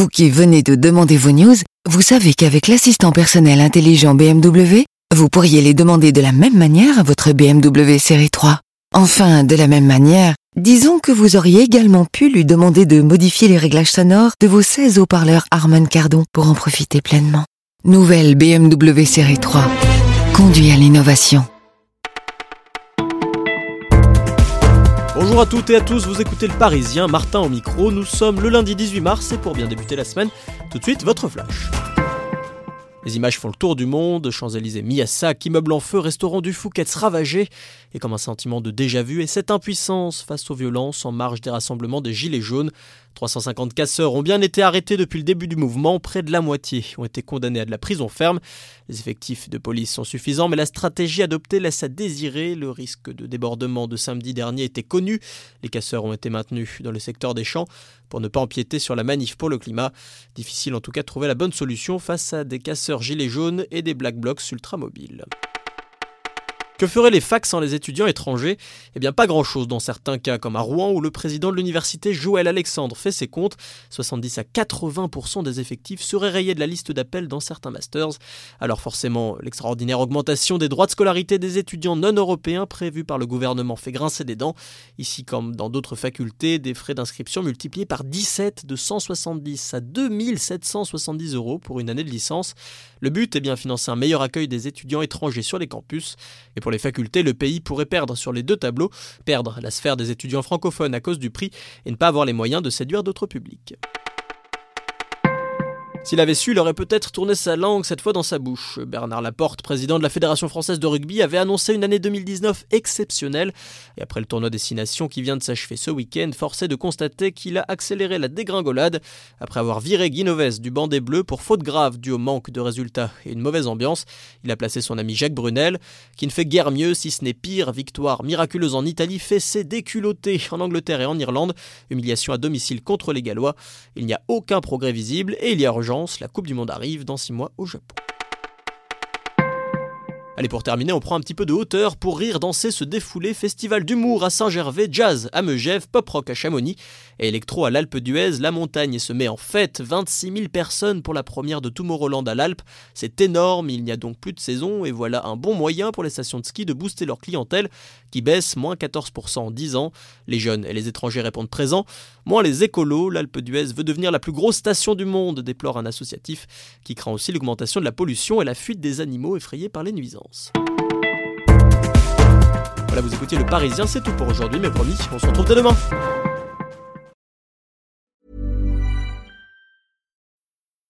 Vous qui venez de demander vos news, vous savez qu'avec l'assistant personnel intelligent BMW, vous pourriez les demander de la même manière à votre BMW série 3. Enfin, de la même manière, disons que vous auriez également pu lui demander de modifier les réglages sonores de vos 16 haut-parleurs Harman Kardon pour en profiter pleinement. Nouvelle BMW série 3. Conduit à l'innovation. Bonjour à toutes et à tous, vous écoutez le Parisien, Martin au micro, nous sommes le lundi 18 mars et pour bien débuter la semaine, tout de suite votre flash. Les images font le tour du monde, Champs-Élysées mis à sac, immeubles en feu, restaurants du Fouquet's ravagés, et comme un sentiment de déjà-vu et cette impuissance face aux violences en marge des rassemblements des Gilets jaunes. 350 casseurs ont bien été arrêtés depuis le début du mouvement, près de la moitié ont été condamnés à de la prison ferme. Les effectifs de police sont suffisants, mais la stratégie adoptée laisse à désirer. Le risque de débordement de samedi dernier était connu. Les casseurs ont été maintenus dans le secteur des champs pour ne pas empiéter sur la manif pour le climat. Difficile en tout cas de trouver la bonne solution face à des casseurs gilets jaunes et des black blocs ultramobiles. Que feraient les facs sans les étudiants étrangers? Eh bien pas grand-chose dans certains cas, comme à Rouen où le président de l'université Joël Alexandre fait ses comptes. 70 à 80% des effectifs seraient rayés de la liste d'appels dans certains masters. Alors forcément, l'extraordinaire augmentation des droits de scolarité des étudiants non européens prévus par le gouvernement fait grincer des dents. Ici comme dans d'autres facultés, des frais d'inscription multipliés par 17 de 170 à 2770 euros pour une année de licence. Le but est bien financer un meilleur accueil des étudiants étrangers sur les campus. Les facultés, le pays pourrait perdre sur les deux tableaux, perdre la sphère des étudiants francophones à cause du prix et ne pas avoir les moyens de séduire d'autres publics. S'il avait su, il aurait peut-être tourné sa langue cette fois dans sa bouche. Bernard Laporte, président de la Fédération française de rugby, avait annoncé une année 2019 exceptionnelle. Et après le tournoi Destination qui vient de s'achever ce week-end, forcé de constater qu'il a accéléré la dégringolade. Après avoir viré Guinoves du banc des Bleus pour faute grave due au manque de résultats et une mauvaise ambiance, il a placé son ami Jacques Brunel, qui ne fait guère mieux si ce n'est pire. Victoire miraculeuse en Italie, fessée déculottée en Angleterre et en Irlande, humiliation à domicile contre les Gallois. Il n'y a aucun progrès visible et il y a la Coupe du Monde arrive dans 6 mois au Japon. Allez, pour terminer, on prend un petit peu de hauteur pour rire, danser, se défouler. Festival d'humour à Saint-Gervais, jazz à Megève, pop-rock à Chamonix et électro à l'Alpe d'Huez. La montagne se met en fête. 26 000 personnes pour la première de Tomorrowland à l'Alpe. C'est énorme, il n'y a donc plus de saison et voilà un bon moyen pour les stations de ski de booster leur clientèle qui baisse moins 14% en 10 ans. Les jeunes et les étrangers répondent présents. Moins les écolos, l'Alpe d'Huez veut devenir la plus grosse station du monde, déplore un associatif qui craint aussi l'augmentation de la pollution et la fuite des animaux effrayés par les nuisances. Voilà, vous écoutiez Le Parisien, c'est tout pour aujourd'hui, mais promis, on se retrouve dès demain.